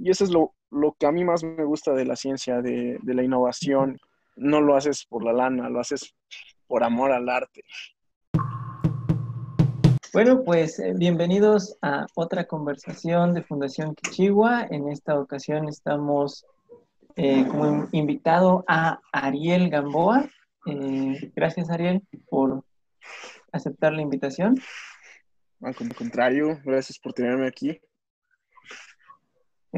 Y eso es lo, lo que a mí más me gusta de la ciencia, de, de la innovación. No lo haces por la lana, lo haces por amor al arte. Bueno, pues eh, bienvenidos a otra conversación de Fundación Quichigua. En esta ocasión estamos eh, como invitado a Ariel Gamboa. Eh, gracias, Ariel, por aceptar la invitación. Al contrario, gracias por tenerme aquí.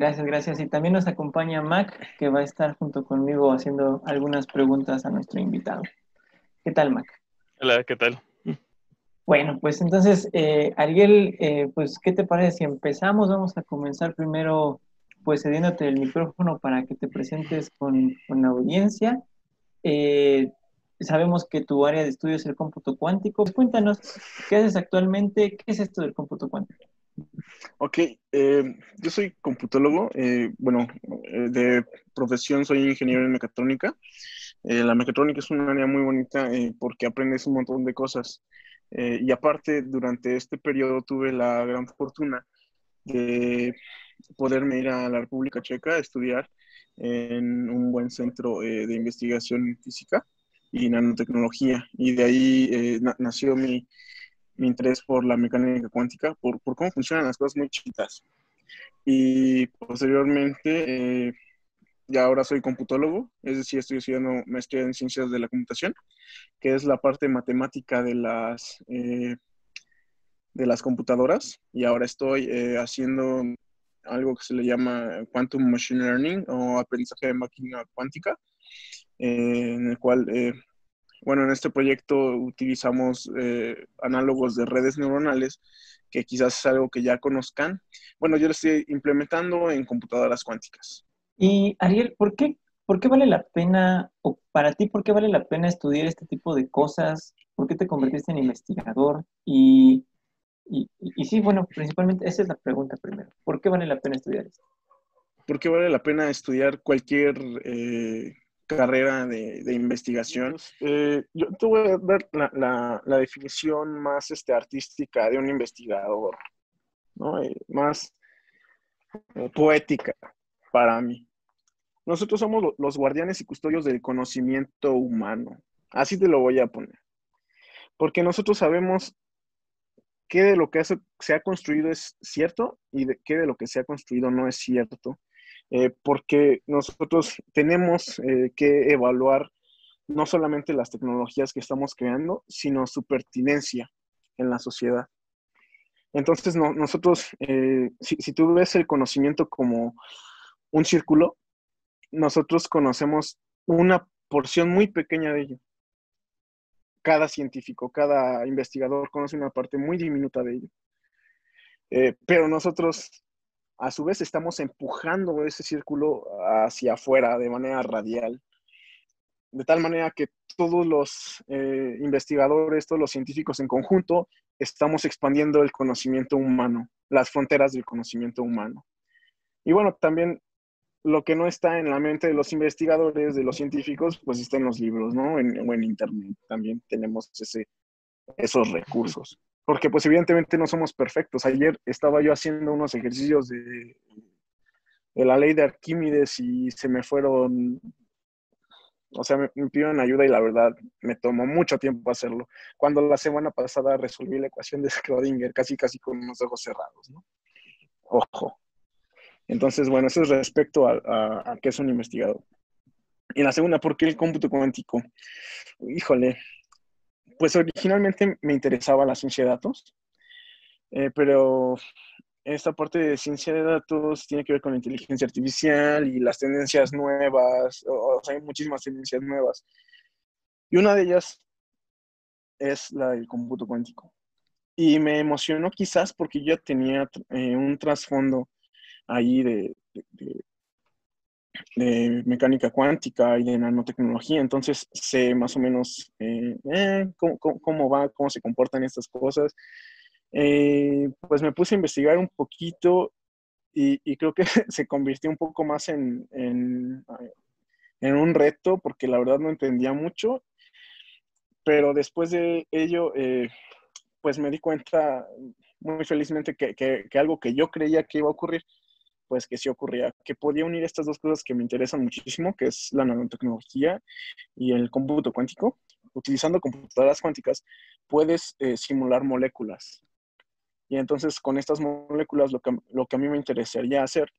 Gracias, gracias. Y también nos acompaña Mac, que va a estar junto conmigo haciendo algunas preguntas a nuestro invitado. ¿Qué tal, Mac? Hola, ¿qué tal? Bueno, pues entonces, eh, Ariel, eh, pues, ¿qué te parece si empezamos? Vamos a comenzar primero, pues, cediéndote el micrófono para que te presentes con, con la audiencia. Eh, sabemos que tu área de estudio es el cómputo cuántico. Cuéntanos, ¿qué haces actualmente? ¿Qué es esto del cómputo cuántico? Ok, yo soy computólogo, bueno, de profesión soy ingeniero en mecatrónica. la mecatrónica es un área muy bonita porque aprendes un montón de cosas. Eh, y aparte, durante este periodo tuve la gran fortuna de poderme ir a la República Checa a estudiar en un buen centro eh, de investigación física y nanotecnología. Y de ahí eh, nació mi, mi, interés por la mecánica cuántica, por, por, cómo funcionan las cosas muy chiquitas. Y posteriormente ya ahora soy computólogo, es decir, estoy estudiando maestría en ciencias de la computación, que es la parte matemática de las, eh, de las computadoras. Y ahora estoy eh, haciendo algo que se le llama Quantum Machine Learning o aprendizaje de máquina cuántica, eh, en el cual, bueno, en este proyecto utilizamos análogos de redes neuronales que quizás es algo que ya conozcan. Bueno, yo lo estoy implementando en computadoras cuánticas. Y Ariel, ¿por qué, ¿por qué vale la pena, o para ti, por qué vale la pena estudiar este tipo de cosas? ¿Por qué te convertiste en investigador? Y, y, y, sí, bueno, principalmente esa es la pregunta primero. ¿Por qué vale la pena estudiar esto? ¿Por qué vale la pena estudiar cualquier eh, carrera de, de investigación? Eh, yo te voy a dar la, la, definición más este, artística de un investigador, ¿no? Eh, más poética para mí. Nosotros somos los guardianes y custodios del conocimiento humano. Así te lo voy a poner. Porque nosotros sabemos qué de lo que se ha construido es cierto y de qué de lo que se ha construido no es cierto. Eh, porque nosotros tenemos eh, que evaluar no solamente las tecnologías que estamos creando, sino su pertinencia en la sociedad. Entonces, nosotros, eh, si, tú ves el conocimiento como un círculo, nosotros conocemos una porción muy pequeña de ello. Cada científico, cada investigador conoce una parte muy diminuta de ello. Pero nosotros, a su vez, estamos empujando ese círculo hacia afuera de manera radial. De tal manera que todos los eh, investigadores, todos los científicos en conjunto, estamos expandiendo el conocimiento humano, las fronteras del conocimiento humano. Y bueno, también lo que no está en la mente de los investigadores, de los científicos, pues está en los libros, ¿no? En, o en Internet también tenemos ese, esos recursos. Porque pues evidentemente no somos perfectos. Ayer estaba yo haciendo unos ejercicios de, de la ley de Arquímedes y se me fueron, o sea, me, me pidieron ayuda y la verdad me tomó mucho tiempo hacerlo. Cuando la semana pasada resolví la ecuación de Schrödinger casi casi con los ojos cerrados, ¿no? Ojo, entonces, bueno, eso es respecto a, qué es un investigador. Y la segunda, ¿por qué el cómputo cuántico? Híjole, pues originalmente me interesaba la ciencia de datos, eh, pero esta parte de ciencia de datos tiene que ver con la inteligencia artificial y las tendencias nuevas, o, sea, hay muchísimas tendencias nuevas. Y una de ellas es la del cómputo cuántico. Y me emocionó quizás porque yo tenía eh, un trasfondo ahí de, de, mecánica cuántica y de nanotecnología, entonces sé más o menos eh, eh, cómo, va, cómo se comportan estas cosas. Eh, pues me puse a investigar un poquito y, creo que se convirtió un poco más en, en, en, un reto porque la verdad no entendía mucho, pero después de ello, pues me di cuenta muy felizmente que, que, que algo que yo creía que iba a ocurrir, pues que sí ocurría, que podía unir estas dos cosas que me interesan muchísimo, que es la nanotecnología y el cómputo cuántico. Utilizando computadoras cuánticas puedes eh, simular moléculas. Y entonces con estas moléculas lo que, lo que a mí me interesaría hacer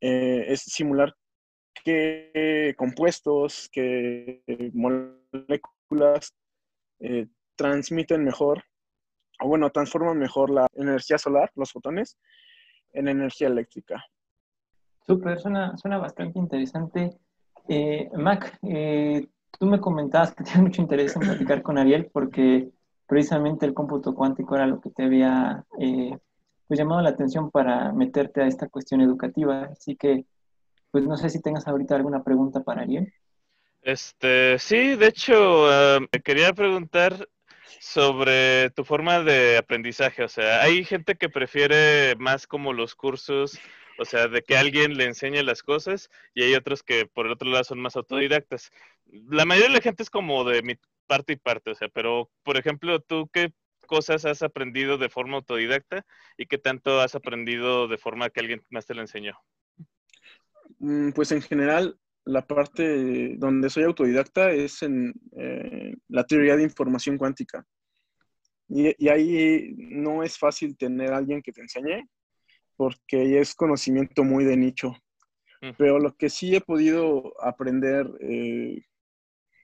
eh, es simular qué compuestos, qué moléculas eh, transmiten mejor, o bueno, transforman mejor la energía solar, los fotones, en energía eléctrica. Súper, suena, suena bastante interesante. Eh, Mac, eh, tú me comentabas que tienes mucho interés en platicar con Ariel porque precisamente el cómputo cuántico era lo que te había eh, pues llamado la atención para meterte a esta cuestión educativa. Así que, pues no sé si tengas ahorita alguna pregunta para Ariel. Este, sí, de hecho, me quería preguntar sobre tu forma de aprendizaje. O sea, hay gente que prefiere más como los cursos, o sea, de que alguien le enseñe las cosas, y hay otros que por el otro lado son más autodidactas. La mayoría de la gente es como de mi parte y parte, o sea, pero por ejemplo, tú qué cosas has aprendido de forma autodidacta y qué tanto has aprendido de forma que alguien más te lo enseñó? Mm, pues en general, la parte donde soy autodidacta es en eh, la teoría de información cuántica. Y, ahí no es fácil tener a alguien que te enseñe, porque es conocimiento muy de nicho. Pero lo que sí he podido aprender eh,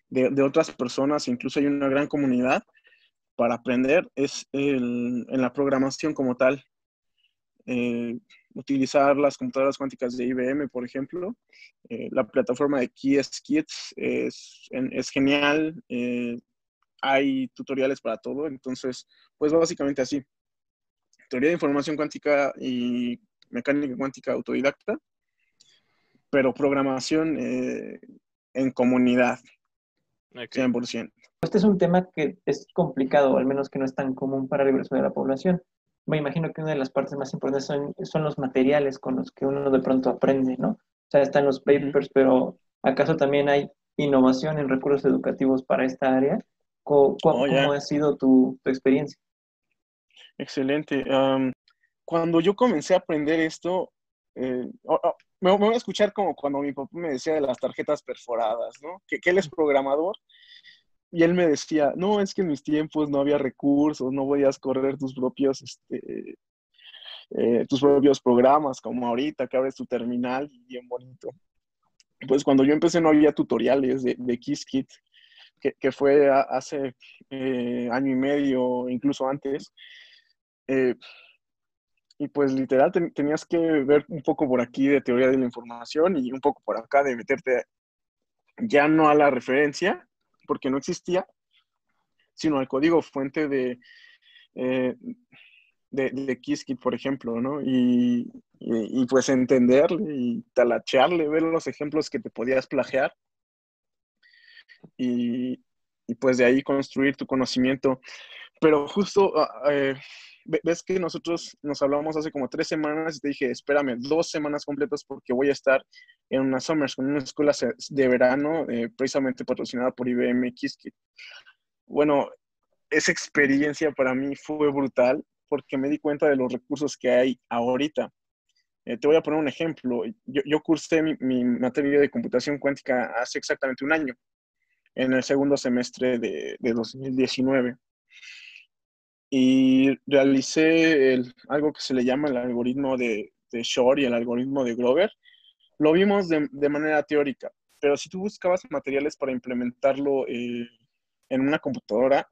de, otras personas, incluso hay una gran comunidad para aprender, es en la programación como tal. Eh, utilizar las computadoras cuánticas de IBM, por ejemplo. Eh, la plataforma de KeySkits es, es genial. Hay tutoriales para todo. Entonces, pues básicamente así. Teoría de información cuántica y mecánica cuántica autodidacta, pero programación eh, en comunidad. 100%. Este es un tema que es complicado, al menos que no es tan común para el grueso de la población me imagino que una de las partes más importantes son, son los materiales con los que uno de pronto aprende, ¿no? O sea, están los papers, pero ¿acaso también hay innovación en recursos educativos para esta área? ¿Cómo, oh, ha sido tu, experiencia? Excelente. cuando yo comencé a aprender esto, eh, me, voy a escuchar como cuando mi papá me decía de las tarjetas perforadas, ¿no? Que, que él es programador y él me decía, no, es que en mis tiempos no había recursos, no podías correr tus propios, este, eh, tus propios programas, como ahorita que abres tu terminal, bien bonito. Pues cuando yo empecé no había tutoriales de, de KissKit, que, que, fue hace eh, año y medio, incluso antes. Eh, y pues literal tenías que ver un poco por aquí de teoría de la información y un poco por acá de meterte ya no a la referencia, porque no existía, sino al código fuente de, eh, de, de por ejemplo, ¿no? Y, pues entenderle y talachearle, ver los ejemplos que te podías plagiar y, pues de ahí construir tu conocimiento. Pero justo, ah, eh, ves que nosotros nos hablamos hace como tres semanas y te dije, espérame, dos semanas completas porque voy a estar en una Summers, con una escuela de verano eh, precisamente patrocinada por IBM Qiskit. Bueno, esa experiencia para mí fue brutal porque me di cuenta de los recursos que hay ahorita. Eh, te voy a poner un ejemplo. Yo, yo cursé mi, mi, materia de computación cuántica hace exactamente un año, en el segundo semestre de, de 2019 y realicé algo que se le llama el algoritmo de, de Shor y el algoritmo de Grover. Lo vimos de, de, manera teórica, pero si tú buscabas materiales para implementarlo eh, en una computadora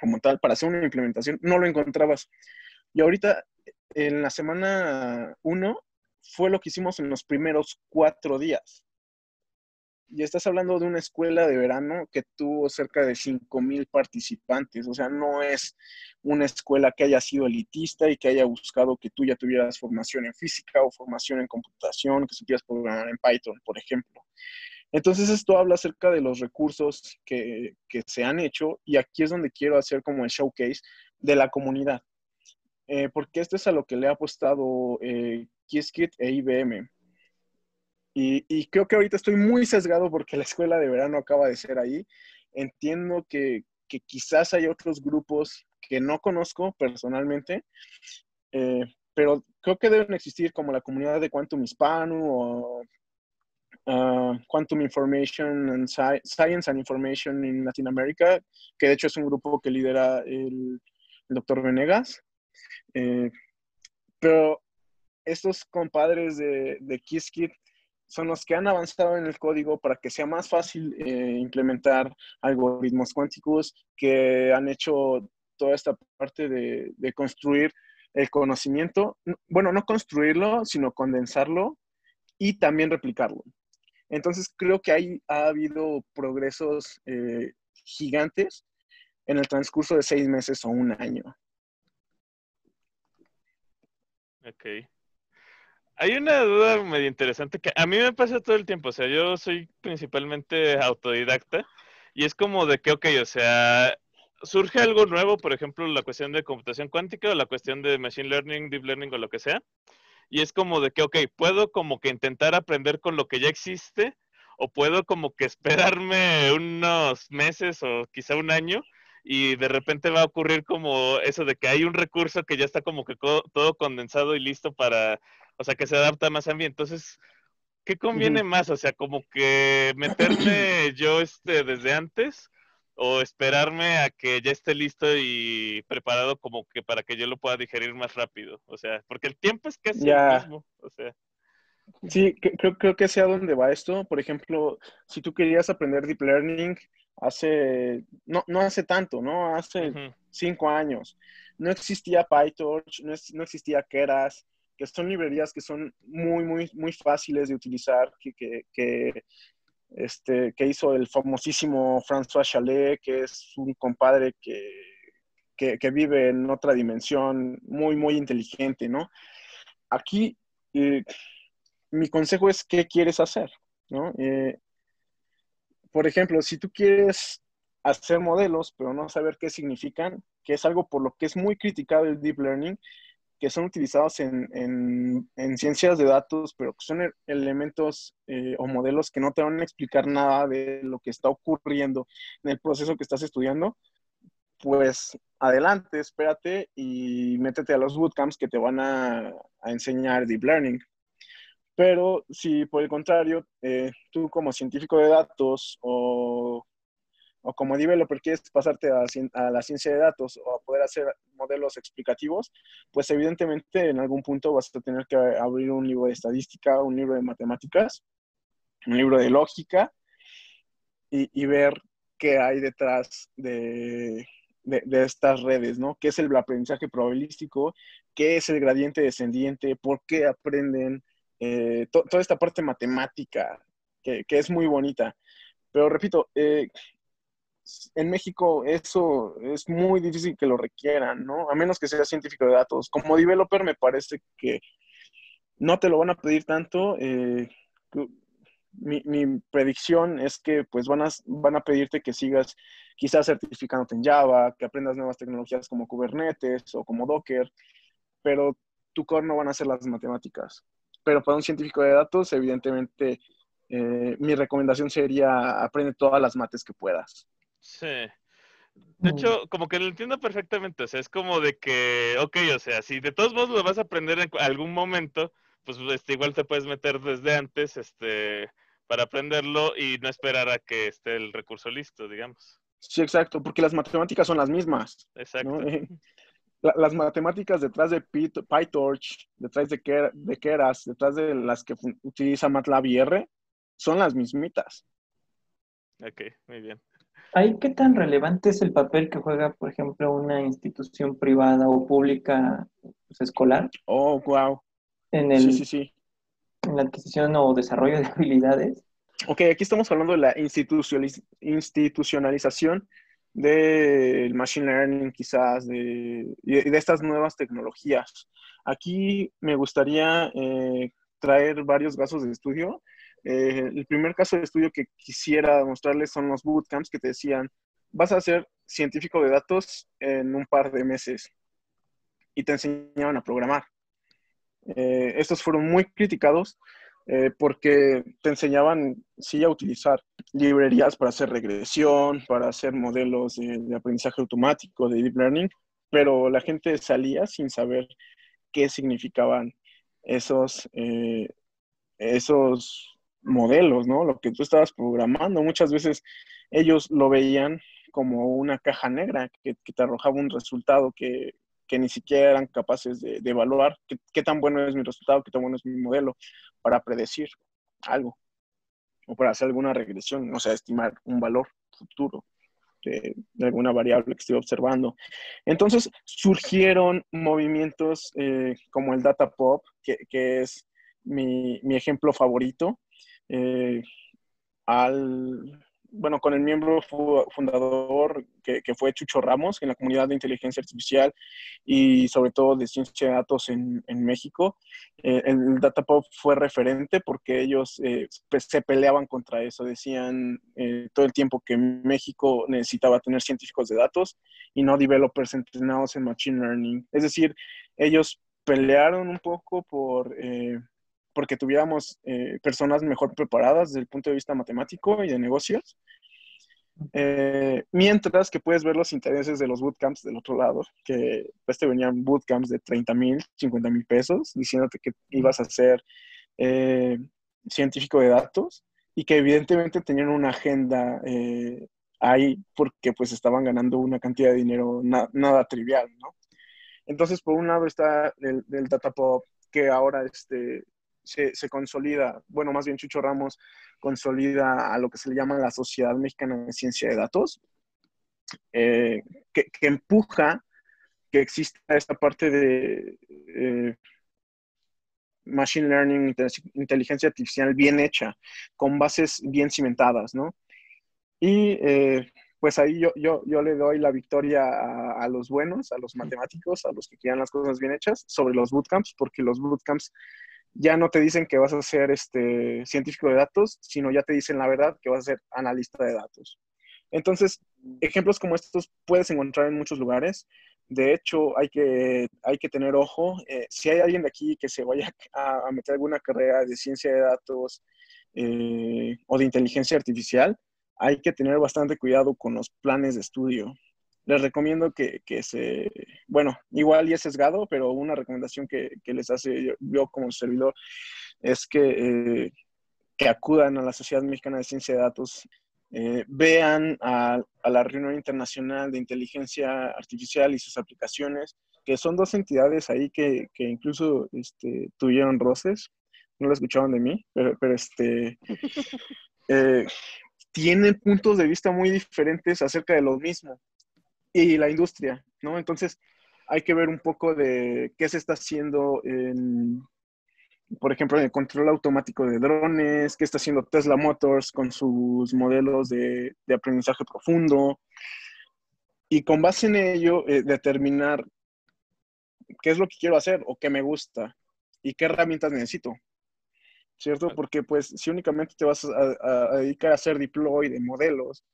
como tal, para hacer una implementación, no lo encontrabas. Y ahorita, en la semana 1, fue lo que hicimos en los primeros cuatro días y estás hablando de una escuela de verano que tuvo cerca de 5.000 participantes, o sea, no es una escuela que haya sido elitista y que haya buscado que tú ya tuvieras formación en física o formación en computación, que supieras programar en Python, por ejemplo. Entonces esto habla acerca de los recursos que, que se han hecho y aquí es donde quiero hacer como el showcase de la comunidad, eh, porque esto es a lo que le ha apostado eh, e IBM y, creo que ahorita estoy muy sesgado porque la escuela de verano acaba de ser ahí. Entiendo que, quizás hay otros grupos que no conozco personalmente, eh, pero creo que deben existir como la comunidad de Quantum Hispano o uh, Quantum Information and Science and Information in Latin America, que de hecho es un grupo que lidera el, doctor Venegas. Eh, pero estos compadres de, de son los que han avanzado en el código para que sea más fácil eh, implementar algoritmos cuánticos, que han hecho toda esta parte de, construir el conocimiento, bueno, no construirlo, sino condensarlo y también replicarlo. Entonces creo que ahí ha habido progresos eh, gigantes en el transcurso de seis meses o un año. Ok. Hay una duda medio interesante que a mí me pasa todo el tiempo. O sea, yo soy principalmente autodidacta y es como de que, ok, o sea, surge algo nuevo, por ejemplo, la cuestión de computación cuántica o la cuestión de machine learning, deep learning o lo que sea. Y es como de que, ok, puedo como que intentar aprender con lo que ya existe o puedo como que esperarme unos meses o quizá un año y de repente va a ocurrir como eso de que hay un recurso que ya está como que todo condensado y listo para, o sea, que se adapta más a mí. Entonces, ¿qué conviene más? O sea, como que meterme yo este desde antes o esperarme a que ya esté listo y preparado como que para que yo lo pueda digerir más rápido. O sea, porque el tiempo es casi el mismo. O sea. Sí, creo, creo que sea donde va esto. Por ejemplo, si tú querías aprender Deep Learning hace, no, no hace tanto, ¿no? Hace cinco años. No existía PyTorch, no, no, existía Keras, que son librerías que son muy, muy, muy fáciles de utilizar, que, que, este, que hizo el famosísimo François Chalet, que es un compadre que, que, vive en otra dimensión, muy, muy inteligente, ¿no? Aquí, eh, mi consejo es, ¿qué quieres hacer? ¿no? Eh, por ejemplo, si tú quieres hacer modelos, pero no saber qué significan, que es algo por lo que es muy criticado el deep learning, que son utilizados en, ciencias de datos, pero que son elementos eh, o modelos que no te van a explicar nada de lo que está ocurriendo en el proceso que estás estudiando, pues adelante, espérate y métete a los bootcamps que te van a, enseñar deep learning. Pero si por el contrario, eh, tú como científico de datos o o como developer quieres pasarte a, la ciencia de datos o a poder hacer modelos explicativos, pues evidentemente en algún punto vas a tener que abrir un libro de estadística, un libro de matemáticas, un libro de lógica y, ver qué hay detrás de, estas redes, ¿no? ¿Qué es el aprendizaje probabilístico? ¿Qué es el gradiente descendiente? ¿Por qué aprenden? Eh, toda esta parte matemática que, es muy bonita. Pero repito, eh, en México eso es muy difícil que lo requieran, ¿no? A menos que sea científico de datos. Como developer me parece que no te lo van a pedir tanto. Eh, mi, predicción es que pues van a, van a pedirte que sigas quizás certificándote en Java, que aprendas nuevas tecnologías como Kubernetes o como Docker, pero tu core no van a ser las matemáticas. Pero para un científico de datos, evidentemente, eh, mi recomendación sería aprende todas las mates que puedas. Sí. De hecho, como que lo entiendo perfectamente. O sea, es como de que, ok, o sea, si de todos modos lo vas a aprender en algún momento, pues este, igual te puedes meter desde antes, este, para aprenderlo y no esperar a que esté el recurso listo, digamos. Sí, exacto, porque las matemáticas son las mismas. Exacto. las matemáticas detrás de PyTorch, detrás de, Keras, detrás de las que utiliza MATLAB y R, son las mismitas. Ok, muy bien. ¿Ahí qué tan relevante es el papel que juega, por ejemplo, una institución privada o pública pues, escolar? Oh, wow. En el, sí, sí, sí. En la adquisición o desarrollo de habilidades. Ok, aquí estamos hablando de la institucionalización del machine learning, quizás, de, de estas nuevas tecnologías. Aquí me gustaría eh, traer varios casos de estudio eh, el primer caso de estudio que quisiera mostrarles son los bootcamps que te decían, vas a ser científico de datos en un par de meses y te enseñaban a programar. Eh, estos fueron muy criticados eh, porque te enseñaban, sí, a utilizar librerías para hacer regresión, para hacer modelos de, de aprendizaje automático, de deep learning, pero la gente salía sin saber qué significaban esos, eh, esos modelos, ¿no? Lo que tú estabas programando. Muchas veces ellos lo veían como una caja negra que, te arrojaba un resultado que, ni siquiera eran capaces de, evaluar qué, tan bueno es mi resultado, qué tan bueno es mi modelo para predecir algo o para hacer alguna regresión, o sea, estimar un valor futuro de, alguna variable que estoy observando. Entonces surgieron movimientos eh, como el Data Pop, que, es mi, ejemplo favorito, eh, al, bueno, con el miembro fundador que, fue Chucho Ramos en la comunidad de inteligencia artificial y sobre todo de ciencia de datos en, México. Eh, el Datapop fue referente porque ellos eh, se peleaban contra eso. Decían eh, todo el tiempo que México necesitaba tener científicos de datos y no developers entrenados en Machine Learning. Es decir, ellos pelearon un poco por porque tuviéramos eh, personas mejor preparadas desde el punto de vista matemático y de negocios. Eh, mientras que puedes ver los intereses de los bootcamps del otro lado, que pues te venían bootcamps de 30 mil, 50 mil pesos, diciéndote que ibas a ser eh, científico de datos y que evidentemente tenían una agenda ahí porque pues estaban ganando una cantidad de dinero nada trivial, ¿no? Entonces, por un lado está el, el Datapop, que ahora este, se, consolida, bueno, más bien Chucho Ramos consolida a lo que se le llama la Sociedad Mexicana de Ciencia de Datos, eh, que, empuja que exista esta parte de eh, Machine Learning, inteligencia artificial bien hecha, con bases bien cimentadas, ¿no? Y eh, pues ahí yo, yo, yo, le doy la victoria a, a, los buenos, a los matemáticos, a los que quieran las cosas bien hechas, sobre los bootcamps, porque los bootcamps ya no te dicen que vas a ser este, científico de datos, sino ya te dicen la verdad que vas a ser analista de datos. Entonces, ejemplos como estos puedes encontrar en muchos lugares. De hecho, hay que, hay que tener ojo. Eh, si hay alguien de aquí que se vaya a, meter alguna carrera de ciencia de datos eh, o de inteligencia artificial, hay que tener bastante cuidado con los planes de estudio les recomiendo que, se, bueno, igual y es sesgado, pero una recomendación que, les hace yo, como servidor es que, eh, que acudan a la Sociedad Mexicana de Ciencia de Datos, eh, vean a, la Reunión Internacional de Inteligencia Artificial y sus aplicaciones, que son dos entidades ahí que, incluso este, tuvieron roces, no lo escuchaban de mí, pero, pero este... Eh, tienen puntos de vista muy diferentes acerca de lo mismo y la industria, ¿no? Entonces, hay que ver un poco de qué se está haciendo en, por ejemplo, en el control automático de drones, qué está haciendo Tesla Motors con sus modelos de, aprendizaje profundo, y con base en ello eh, determinar qué es lo que quiero hacer o qué me gusta y qué herramientas necesito, ¿cierto? Porque pues si únicamente te vas a, a dedicar a hacer deploy de modelos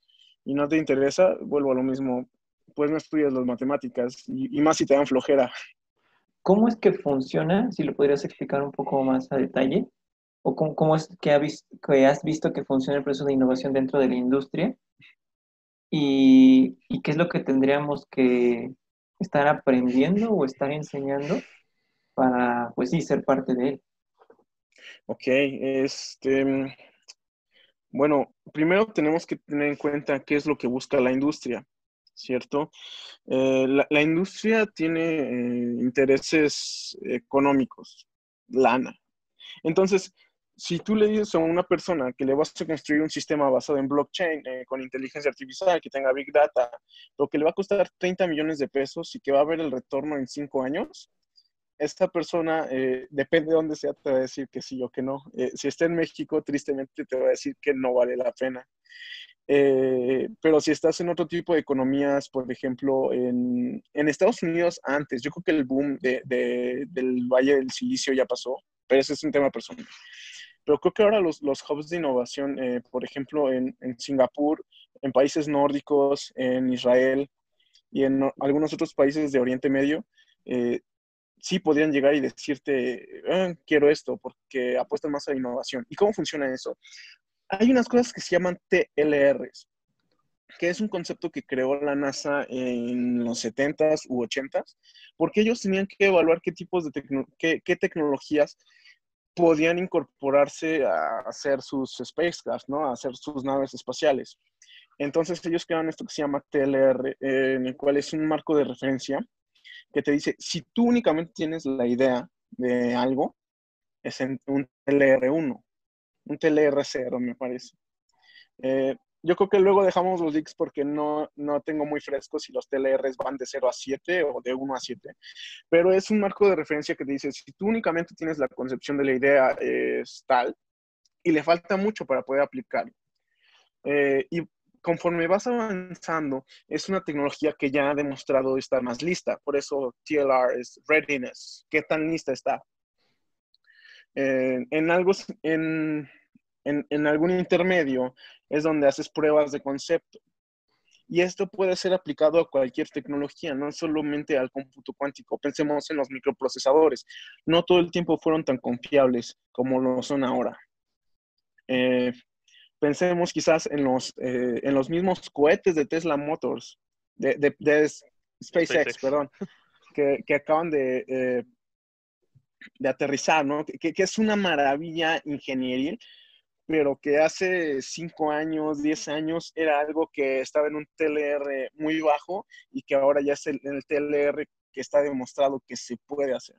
y no te interesa, vuelvo a lo mismo, pues no estudias las matemáticas y, más si te dan flojera. ¿Cómo es que funciona? Si lo podrías explicar un poco más a detalle. ¿O cómo, es que, has visto que funciona el proceso de innovación dentro de la industria? ¿Y, qué es lo que tendríamos que estar aprendiendo o estar enseñando para, pues sí, ser parte de él? Ok, este, bueno, primero tenemos que tener en cuenta qué es lo que busca la industria. ¿Cierto? Eh, la, industria tiene eh, intereses económicos, lana. Entonces, si tú le dices a una persona que le vas a construir un sistema basado en blockchain eh, con inteligencia artificial, que tenga big data, lo que le va a costar 30 millones de pesos y que va a ver el retorno en 5 años, esta persona, depende de dónde sea, te va a decir que sí o que no. si está en México, tristemente te va a decir que no vale la pena. Eh, pero si estás en otro tipo de economías, por ejemplo, en, Estados Unidos antes, yo creo que el boom del Valle del Silicio ya pasó, pero ese es un tema personal. Pero creo que ahora los, los hubs de innovación, eh, por ejemplo, en, Singapur, en países nórdicos, en Israel y en algunos otros países de Oriente Medio, eh, sí podrían llegar y decirte, ah, quiero esto, porque apuestan más a la innovación. ¿Y cómo funciona eso? Hay unas cosas que se llaman TLRs. que es un concepto que creó la NASA en los 70s u 80s, porque ellos tenían que evaluar qué tipos de qué, qué, tecnologías podían incorporarse a hacer sus spacecraft, ¿no? A hacer sus naves espaciales. Entonces ellos crearon esto que se llama TLR, en el cual es un marco de referencia que te dice, si tú únicamente tienes la idea de algo, es un TLR1, un TLR0 me parece. Eh, yo creo que luego dejamos los leaks porque no, no tengo muy frescos si los TLRs van de 0 a 7 o de 1 a 7, pero es un marco de referencia que te dice, si tú únicamente tienes la concepción de la idea es tal y le falta mucho para poder aplicarlo. Eh, y conforme vas avanzando, es una tecnología que ya ha demostrado estar más lista, por eso TLR es readiness, qué tan lista está. Eh, en algo, en, en, algún intermedio es donde haces pruebas de concepto. Y esto puede ser aplicado a cualquier tecnología, no solamente al cómputo cuántico. Pensemos en los microprocesadores. No todo el tiempo fueron tan confiables como lo son ahora. Eh, pensemos quizás en los, eh, en los mismos cohetes de Tesla Motors, de, SpaceX, perdón, que, acaban de, eh, de aterrizar, ¿no? Que, que, es una maravilla ingenieril, pero que hace 5 años, 10 años era algo que estaba en un TLR muy bajo y que ahora ya es el, el TLR que está demostrado que se puede hacer.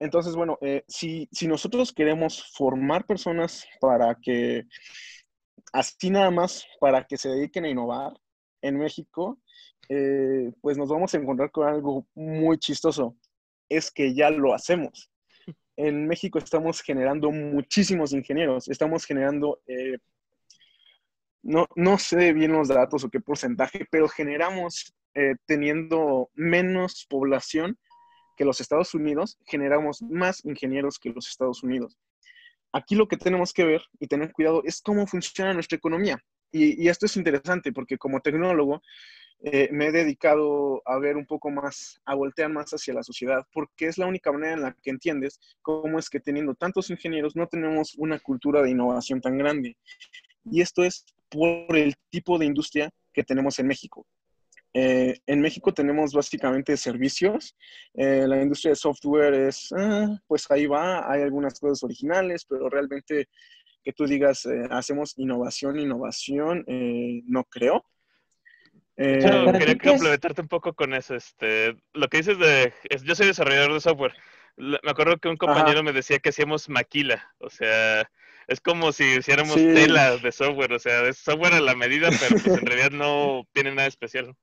Entonces, bueno, eh, si, si, nosotros queremos formar personas para que, así nada más, para que se dediquen a innovar en México, eh, pues nos vamos a encontrar con algo muy chistoso. Es que ya lo hacemos en México estamos generando muchísimos ingenieros, estamos generando, eh, no, no, sé bien los datos o qué porcentaje, pero generamos, eh, teniendo menos población que los Estados Unidos, generamos más ingenieros que los Estados Unidos. Aquí lo que tenemos que ver y tener cuidado es cómo funciona nuestra economía. Y, y esto es interesante porque como tecnólogo, eh, me he dedicado a ver un poco más, a voltear más hacia la sociedad, porque es la única manera en la que entiendes cómo es que teniendo tantos ingenieros no tenemos una cultura de innovación tan grande. Y esto es por el tipo de industria que tenemos en México. Eh, en México tenemos básicamente servicios. Eh, la industria de software es, ah, pues ahí va, hay algunas cosas originales, pero realmente que tú digas, hacemos innovación, innovación, no creo. Eh, quería complementarte un poco con eso. Este, lo que dices de, yo soy desarrollador de software. Me acuerdo que un compañero me decía que hacíamos maquila, o sea, es como si hiciéramos telas de software, o sea, es software a la medida, pero pues en realidad no tiene nada especial.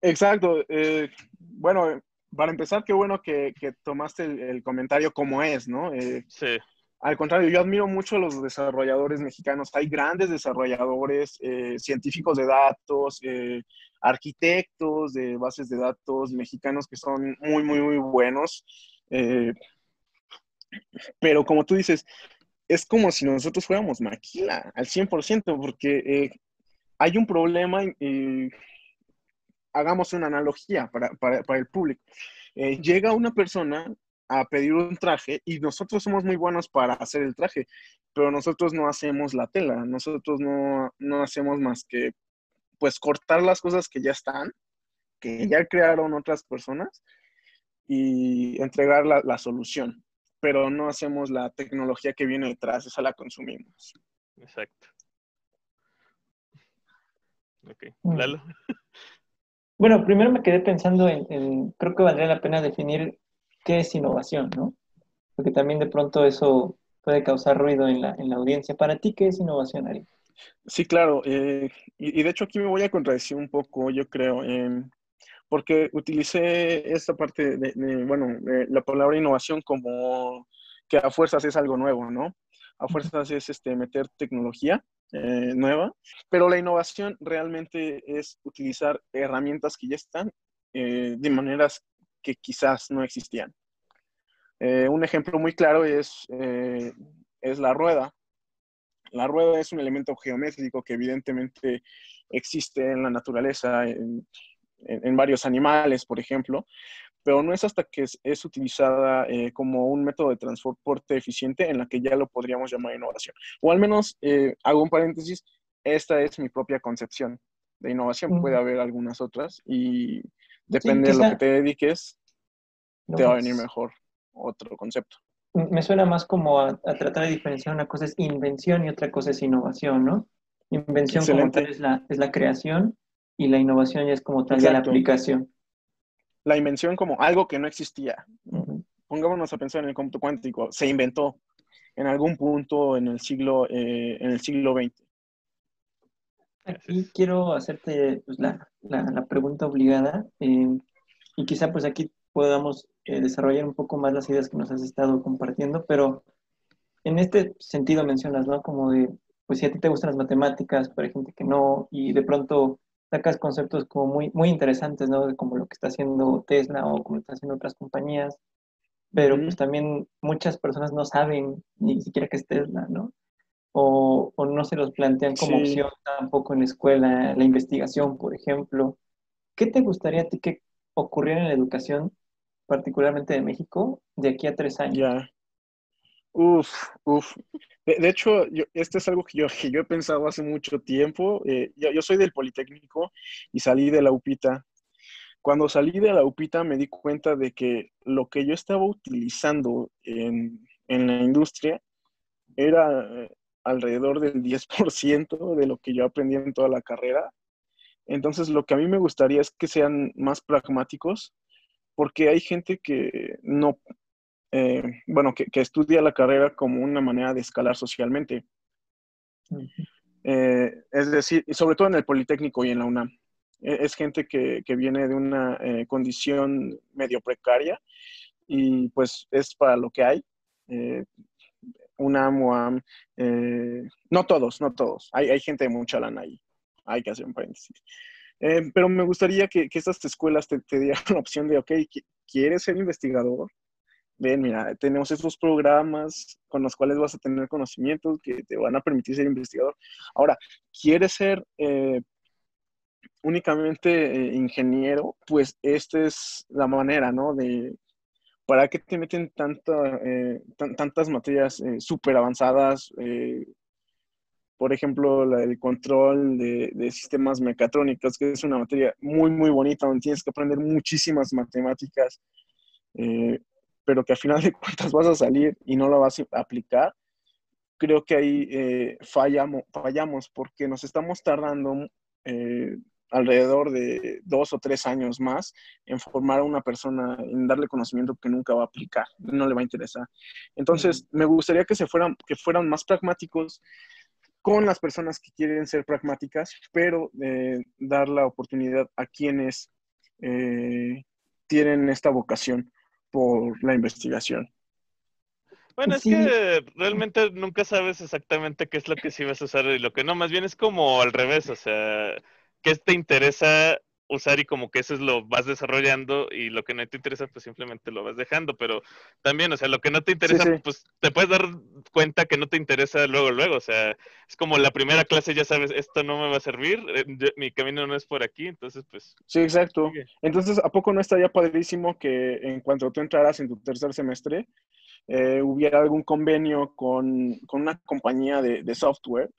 Exacto. Eh, bueno, para empezar, qué bueno que, tomaste el, comentario como es, ¿no? Eh, sí. Al contrario, yo admiro mucho a los desarrolladores mexicanos. Hay grandes desarrolladores, eh, científicos de datos, eh, arquitectos de bases de datos mexicanos que son muy, muy, muy buenos. Eh, pero como tú dices, es como si nosotros fuéramos maquila al 100%, porque hay un problema, hagamos una analogía para, para el público. llega una persona a pedir un traje y nosotros somos muy buenos para hacer el traje, pero nosotros no hacemos la tela, nosotros no, no hacemos más que pues cortar las cosas que ya están, que ya crearon otras personas y entregar la, la solución, pero no hacemos la tecnología que viene detrás, esa la consumimos. Exacto. Ok, mm. Lalo. Bueno, primero me quedé pensando en, creo que valdría la pena definir qué es innovación, ¿no? Porque también de pronto eso puede causar ruido en la, en la audiencia. Para ti, ¿qué es innovación, Ari? Sí, claro. Eh, y, de hecho aquí me voy a contradecir un poco, yo creo, porque utilicé esta parte de, bueno, la palabra innovación como que a fuerzas es algo nuevo, ¿no? A fuerzas es este, meter tecnología eh, nueva, pero la innovación realmente es utilizar herramientas que ya están eh, de maneras que quizás no existían. Eh, un ejemplo muy claro es, eh, es la rueda. La rueda es un elemento geométrico que evidentemente existe en la naturaleza, en, varios animales, por ejemplo, pero no es hasta que es, utilizada eh, como un método de transporte eficiente en la que ya lo podríamos llamar innovación. O al menos, hago un paréntesis, esta es mi propia concepción De innovación puede haber algunas otras y depende de lo que te dediques, te va a venir mejor otro concepto. Me suena más como a, tratar de diferenciar una cosa es invención y otra cosa es innovación, ¿no? Invención como tal es la, es la creación y la innovación ya es como tal ya la aplicación. La invención como algo que no existía. Pongámonos a pensar en el cómputo cuántico. Se inventó en algún punto en el siglo, eh, en el siglo XX. Aquí quiero hacerte pues, la, la, pregunta obligada eh, y quizá pues aquí podamos eh, desarrollar un poco más las ideas que nos has estado compartiendo, pero en este sentido mencionas, ¿no? Como de, pues si a ti te gustan las matemáticas, pero hay gente que no, y de pronto sacas conceptos como muy, muy interesantes, ¿no? Como lo que está haciendo Tesla o como lo están haciendo otras compañías, pero pues también muchas personas no saben ni siquiera que es Tesla, ¿no? O, o no se los plantean como opción tampoco en la escuela, la investigación, por ejemplo. ¿Qué te gustaría a ti que ocurriera en la educación particularmente de México, de aquí a tres años. Ya. Uf, uf. De, hecho, yo, este es algo que yo, que yo he pensado hace mucho tiempo. Eh, yo, soy del Politécnico y salí de la UPITA. Cuando salí de la UPITA me di cuenta de que lo que yo estaba utilizando en, en la industria era eh, alrededor del 10% de lo que yo aprendí en toda la carrera. Entonces, lo que a mí me gustaría es que sean más pragmáticos porque hay gente que no, eh, bueno, que, estudia la carrera como una manera de escalar socialmente. Eh, es decir, sobre todo en el Politécnico y en la UNAM. E, es gente que, viene de una eh, condición medio precaria y pues es para lo que hay. UNAM, UAM, no todos, no todos. Hay, hay gente de mucha lana ahí. Hay que hacer un paréntesis. Eh, pero me gustaría que, estas escuelas te, te, dieran la opción de, ok, ¿quieres ser investigador? Ven, mira, tenemos estos programas con los cuales vas a tener conocimientos que te van a permitir ser investigador. Ahora, ¿quieres ser eh, únicamente eh, ingeniero? Pues esta es la manera, ¿no? De, ¿Para qué te meten tanta, tantas materias súper avanzadas, por ejemplo, el control de, sistemas mecatrónicos, que es una materia muy, muy bonita, donde tienes que aprender muchísimas matemáticas, eh, pero que al final de cuentas vas a salir y no la vas a aplicar. Creo que ahí eh, fallamos, fallamos porque nos estamos tardando eh, alrededor de dos o tres años más en formar a una persona, en darle conocimiento que nunca va a aplicar, no le va a interesar. Entonces, me gustaría que se fueran, que fueran más pragmáticos, con las personas que quieren ser pragmáticas, pero eh, dar la oportunidad a quienes eh, tienen esta vocación por la investigación. Bueno, es que realmente nunca sabes exactamente qué es lo que sí vas a usar y lo que no, más bien es como al revés, o sea, ¿qué te interesa usar y como que eso es lo vas desarrollando y lo que no te interesa pues simplemente lo vas dejando, pero también, o sea, lo que no te interesa pues te puedes dar cuenta que no te interesa luego, luego, o sea, es como la primera clase ya sabes, esto no me va a servir, eh, mi camino no es por aquí, entonces pues... Sí, exacto. Entonces, ¿a poco no estaría padrísimo que en cuanto tú entraras en tu tercer semestre, eh, hubiera algún convenio con, con una compañía de, de software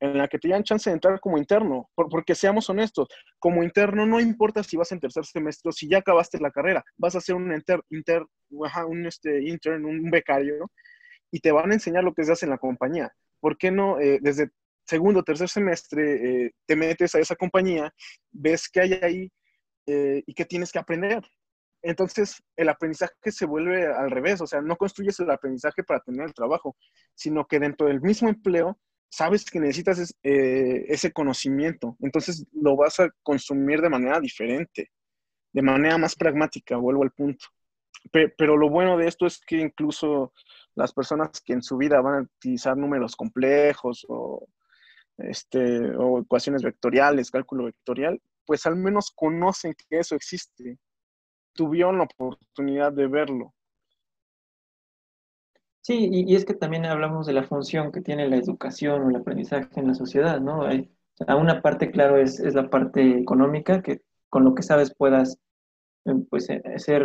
en la que te dan chance de entrar como interno, porque seamos honestos, como interno no importa si vas en tercer semestre o si ya acabaste la carrera, vas a ser un inter, inter un este, intern, un becario, y te van a enseñar lo que se hace en la compañía. ¿Por qué no eh, desde segundo tercer semestre eh, te metes a esa compañía, ves qué hay ahí eh, y qué tienes que aprender? Entonces, el aprendizaje se vuelve al revés, o sea, no construyes el aprendizaje para tener el trabajo, sino que dentro del mismo empleo sabes que necesitas eh, ese conocimiento, entonces lo vas a consumir de manera diferente, de manera más pragmática, vuelvo al punto. Pero, lo bueno de esto es que incluso las personas que en su vida van a utilizar números complejos o, este, o ecuaciones vectoriales, cálculo vectorial, pues al menos conocen que eso existe, tuvieron la oportunidad de verlo. Sí, y, es que también hablamos de la función que tiene la educación o el aprendizaje en la sociedad, ¿no? Hay, a una parte, claro, es, es, la parte económica, que con lo que sabes puedas eh, pues, eh, ser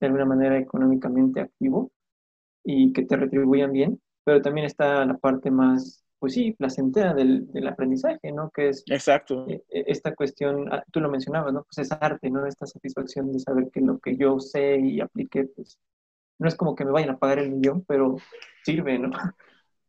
de alguna manera económicamente activo y que te retribuyan bien, pero también está la parte más pues sí, placentera del, del aprendizaje, ¿no? Que es Exacto. esta cuestión, ah, tú lo mencionabas, ¿no? Pues es arte, ¿no? Esta satisfacción de saber que lo que yo sé y apliqué, pues no es como que me vayan a pagar el millón, pero sirve, ¿no?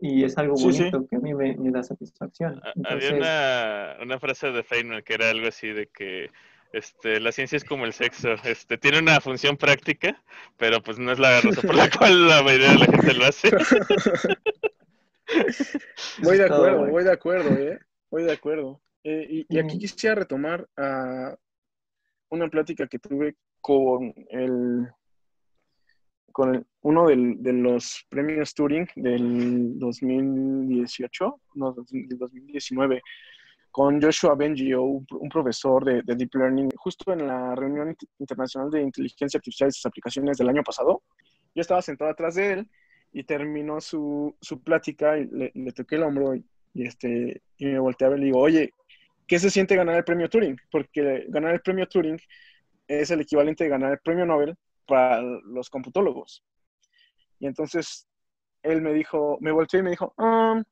Y es algo Sí, sí. bonito que a mí me, me da satisfacción. Entonces, Había una, una frase de Feynman que era algo así de que este, la ciencia es como el sexo, este, tiene una función práctica, pero pues no es la razón por la cual la mayoría de la gente lo hace. Voy de acuerdo, voy de acuerdo, ¿eh? Voy de acuerdo. Eh, y, y aquí Mm. quisiera retomar a una plática que tuve con el con uno de los premios Turing del 2018, no, del 2019, con Joshua Bengio, un, profesor de, de Deep Learning, justo en la reunión Int- internacional de inteligencia artificial y sus aplicaciones del año pasado. Yo estaba sentado atrás de él y terminó su, su plática y le, le toqué el hombro y, este, y me volteé a y le digo, oye, ¿qué se siente ganar el premio Turing? Porque ganar el premio Turing es el equivalente de ganar el premio Nobel para los computólogos. Y entonces él me dijo, me volteó y me dijo, um,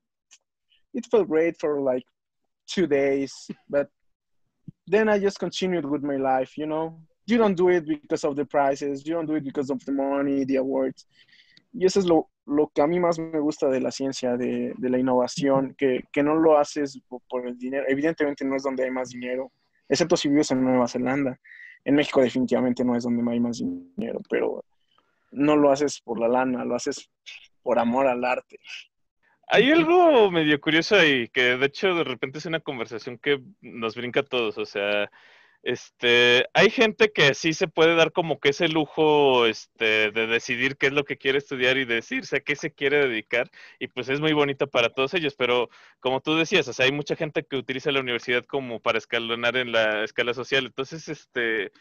it felt great for like two days, but then I just continued with my life, you know. You don't do it because of the prizes, you don't do it because of the money, the awards. Y eso es lo, lo que a mí más me gusta de la ciencia, de, de la innovación, que, que no lo haces por, por el dinero. Evidentemente no es donde hay más dinero, excepto si vives en Nueva Zelanda. En México definitivamente no es donde hay más dinero, pero no lo haces por la lana, lo haces por amor al arte. Hay algo medio curioso ahí, que de hecho de repente es una conversación que nos brinca a todos, o sea, este, hay gente que sí se puede dar como que ese lujo, este, de decidir qué es lo que quiere estudiar y decirse a qué se quiere dedicar, y pues es muy bonito para todos ellos, pero como tú decías, o sea, hay mucha gente que utiliza la universidad como para escalonar en la escala social, entonces, este,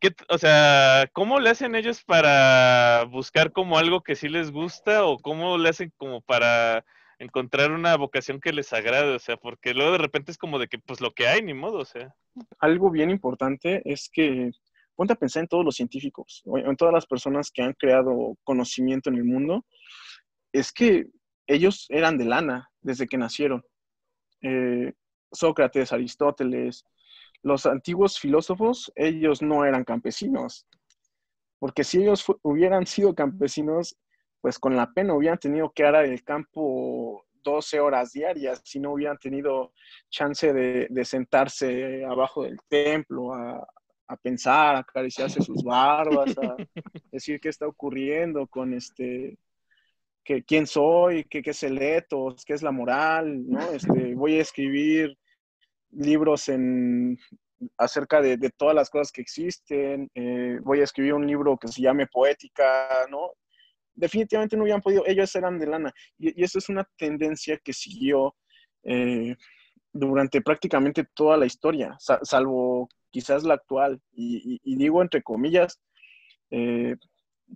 ¿Qué o sea, ¿cómo le hacen ellos para buscar como algo que sí les gusta o cómo le hacen como para encontrar una vocación que les agrade? O sea, porque luego de repente es como de que pues lo que hay, ni modo, o sea. Algo bien importante es que ponte a pensar en todos los científicos, en todas las personas que han creado conocimiento en el mundo, es que ellos eran de lana desde que nacieron. Eh, Sócrates, Aristóteles, los antiguos filósofos, ellos no eran campesinos, porque si ellos hubieran sido campesinos, pues con la pena hubieran tenido que arar el campo 12 horas diarias, si no hubieran tenido chance de, de sentarse abajo del templo a, a pensar, a acariciarse sus barbas, a decir qué está ocurriendo con este, que, quién soy, qué, qué es el etos, qué es la moral, ¿no? Este, voy a escribir libros en, acerca de, de todas las cosas que existen, eh, voy a escribir un libro que se llame Poética, ¿no? Definitivamente no hubieran podido, ellos eran de lana. Y, y eso es una tendencia que siguió eh, durante prácticamente toda la historia, sa- salvo quizás la actual. Y digo entre comillas, eh,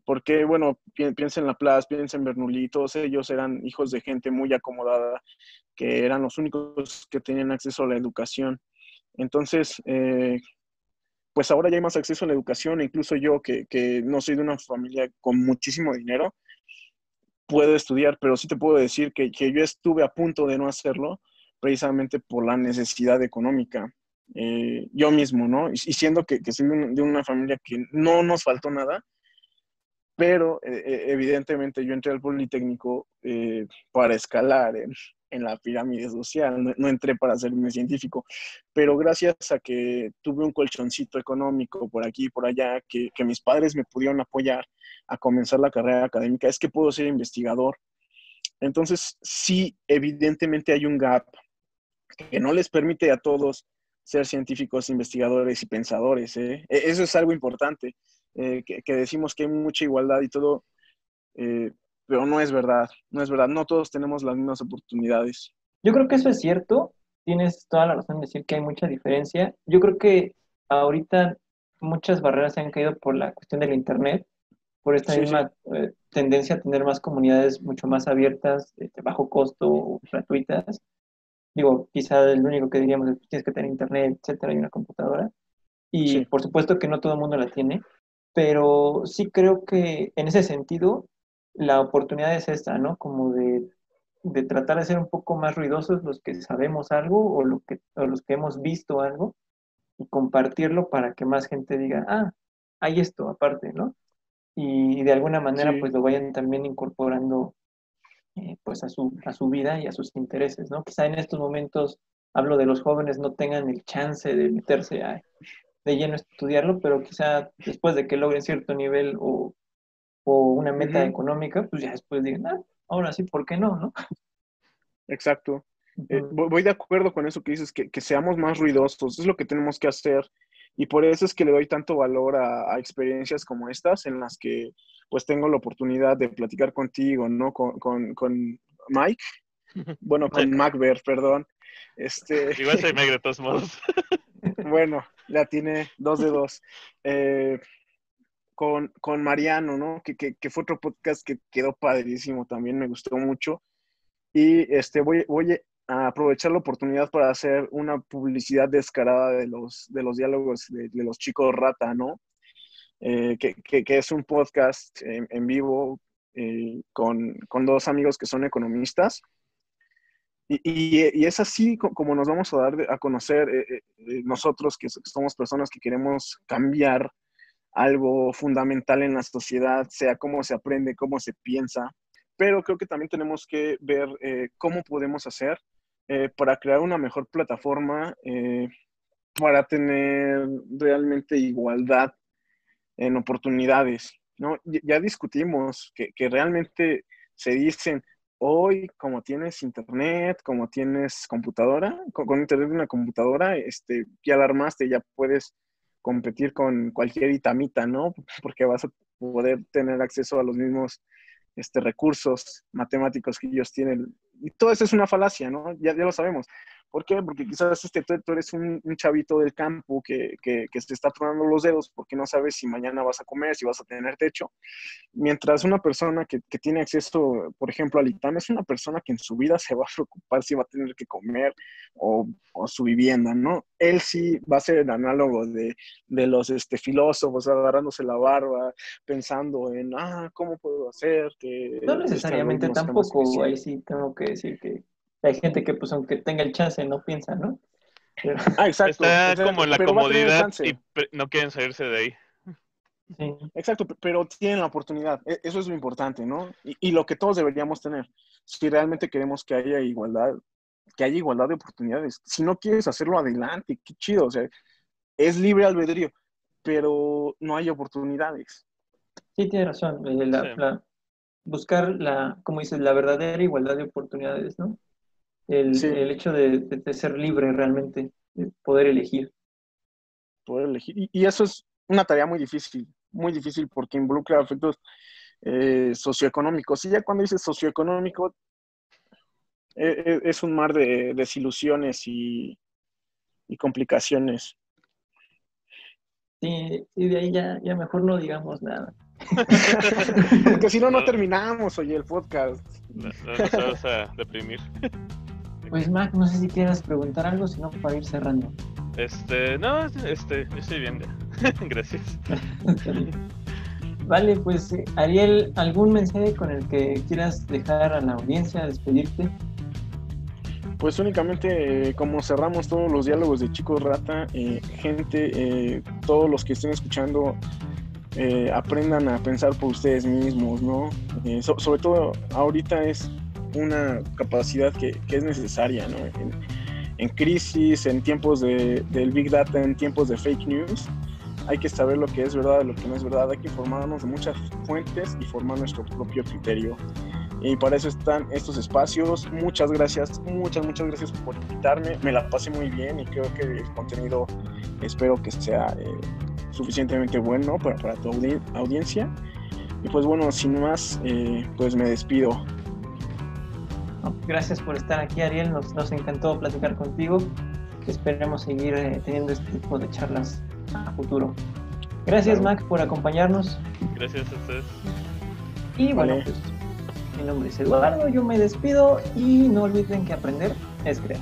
porque, bueno, pi- piensa en Laplace, piensa en Bernoulli, todos ellos eran hijos de gente muy acomodada, que eran los únicos que tenían acceso a la educación. Entonces, eh, pues ahora ya hay más acceso a la educación, incluso yo, que, que no soy de una familia con muchísimo dinero, puedo estudiar, pero sí te puedo decir que, que yo estuve a punto de no hacerlo precisamente por la necesidad económica. Eh, yo mismo, ¿no? Y, siendo que, que soy de un- de una familia que no nos faltó nada, pero eh, eh, evidentemente yo entré al Politécnico para escalar en la pirámide social, no, no entré para hacerme científico, pero gracias a que tuve un colchoncito económico por aquí y por allá, que, que mis padres me pudieron apoyar a comenzar la carrera académica, es que puedo ser investigador. Entonces, sí, evidentemente hay un gap que no les permite a todos ser científicos, investigadores y pensadores. ¿eh? E- Eso es algo importante, eh, que, que decimos que hay mucha igualdad y todo, eh, pero no es verdad, no es verdad, no todos tenemos las mismas oportunidades. Yo creo que eso es cierto, tienes toda la razón en decir que hay mucha diferencia. Yo creo que ahorita muchas barreras se han caído por la cuestión del Internet, por esta Sí, misma eh, tendencia a tener más comunidades mucho más abiertas, de, de bajo costo, gratuitas. Digo, quizá el único que diríamos es que tienes que tener Internet, etcétera, y una computadora. Y Sí. por supuesto que no todo el mundo la tiene, pero sí creo que en ese sentido la oportunidad es esta, ¿no? Como de de tratar de ser un poco más ruidosos los que sabemos algo o, lo que, o los que hemos visto algo y compartirlo para que más gente diga, ah, hay esto aparte, ¿no? Y, de alguna manera pues lo vayan también incorporando eh, pues a su, a su vida y a sus intereses, ¿no? Quizá en estos momentos, hablo de los jóvenes, no tengan el chance de meterse a, de lleno a estudiarlo, pero quizá después de que logren cierto nivel o, o una meta económica, pues ya después digan, ah, ahora sí, ¿por qué no? ¿no? Exacto. Eh, voy de acuerdo con eso que dices, que, que, seamos más ruidosos, es lo que tenemos que hacer. Y por eso es que le doy tanto valor a, experiencias como estas, en las que pues tengo la oportunidad de platicar contigo, ¿no? Con, con, con Mike, bueno, con Macbeth, perdón. Este... Igual soy Mike de todos modos. bueno, ya tiene dos de dos. Eh, con, con Mariano, ¿no? Que, que, fue otro podcast que quedó padrísimo, también me gustó mucho. Y este, voy, voy a aprovechar la oportunidad para hacer una publicidad descarada de los, de los diálogos de, los chicos rata, ¿no? Eh, que, que, es un podcast en, vivo eh, con, con, dos amigos que son economistas. Y, y, es así como nos vamos a dar a conocer eh, nosotros que somos personas que queremos cambiar algo fundamental en la sociedad, sea cómo se aprende, cómo se piensa, pero creo que también tenemos que ver eh, cómo podemos hacer eh, para crear una mejor plataforma, eh, para tener realmente igualdad en oportunidades. ¿no? Ya discutimos que, que realmente se dicen, hoy como tienes internet, como tienes computadora, con, internet de una computadora, este, ya alarmaste, ya puedes competir con cualquier itamita, ¿no? Porque vas a poder tener acceso a los mismos este, recursos matemáticos que ellos tienen. Y todo eso es una falacia, ¿no? Ya, ya lo sabemos. ¿Por qué? Porque quizás este, tú, eres un, chavito del campo que, que, que, se está tronando los dedos porque no sabes si mañana vas a comer, si vas a tener techo. Mientras una persona que, que tiene acceso, por ejemplo, al ITAM, es una persona que en su vida se va a preocupar si va a tener que comer o, o su vivienda, ¿no? Él sí va a ser el análogo de, de los este, filósofos agarrándose la barba, pensando en, ah, ¿cómo puedo hacer? Que no necesariamente tampoco, ahí sí tengo que decir que hay gente que, pues, aunque tenga el chance, no piensa, ¿no? Ah, exacto. Está como en la comodidad y no quieren salirse de ahí. Sí. Exacto, pero tienen la oportunidad. E, eso es lo importante, ¿no? Y, lo que todos deberíamos tener. Si realmente queremos que haya igualdad, que haya igualdad de oportunidades. Si no quieres hacerlo, adelante, qué chido. O sea, es libre albedrío, pero no hay oportunidades. Sí, tiene razón. Buscar la, como dices, la verdadera igualdad de oportunidades, ¿no? El, el hecho de, ser libre realmente, de poder elegir. Poder elegir. Y, eso es una tarea muy difícil, muy difícil porque involucra efectos eh, socioeconómicos. Y ya cuando dices socioeconómico, e, e, es un mar de desilusiones y, y complicaciones. Sí, y de ahí ya, ya mejor no digamos nada. Porque si no, no terminamos, oye, el podcast. No, nos vamos a deprimir. Pues Mac, no sé si quieras preguntar algo, sino para ir cerrando. Este, no, este, yo estoy bien. Gracias. vale, pues eh, Ariel, ¿algún mensaje con el que quieras dejar a la audiencia, despedirte? Pues únicamente, eh, como cerramos todos los diálogos de Chicos Rata, eh, gente, todos los que estén escuchando, aprendan a pensar por ustedes mismos, ¿no? sobre todo ahorita es una capacidad que, es necesaria, ¿no? En, crisis, en tiempos de, del Big Data, en tiempos de fake news, hay que saber lo que es verdad y lo que no es verdad, hay que informarnos de muchas fuentes y formar nuestro propio criterio. Y para eso están estos espacios. Muchas gracias, muchas, muchas gracias por invitarme. Me la pasé muy bien y creo que el contenido espero que sea eh, suficientemente bueno para, para tu audiencia. Y pues bueno, sin más, eh, pues me despido. Gracias por estar aquí, Ariel. Nos, nos encantó platicar contigo. Esperemos seguir eh, teniendo este tipo de charlas a futuro. Gracias, Mac, por acompañarnos. Gracias a ustedes. Y bueno, pues mi nombre es Eduardo, yo me despido y no olviden que aprender es crear.